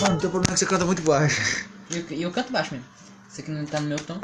Mano, teu problema é que você canta muito baixo. Eu, eu canto baixo mesmo. Isso aqui não tá no meu tom.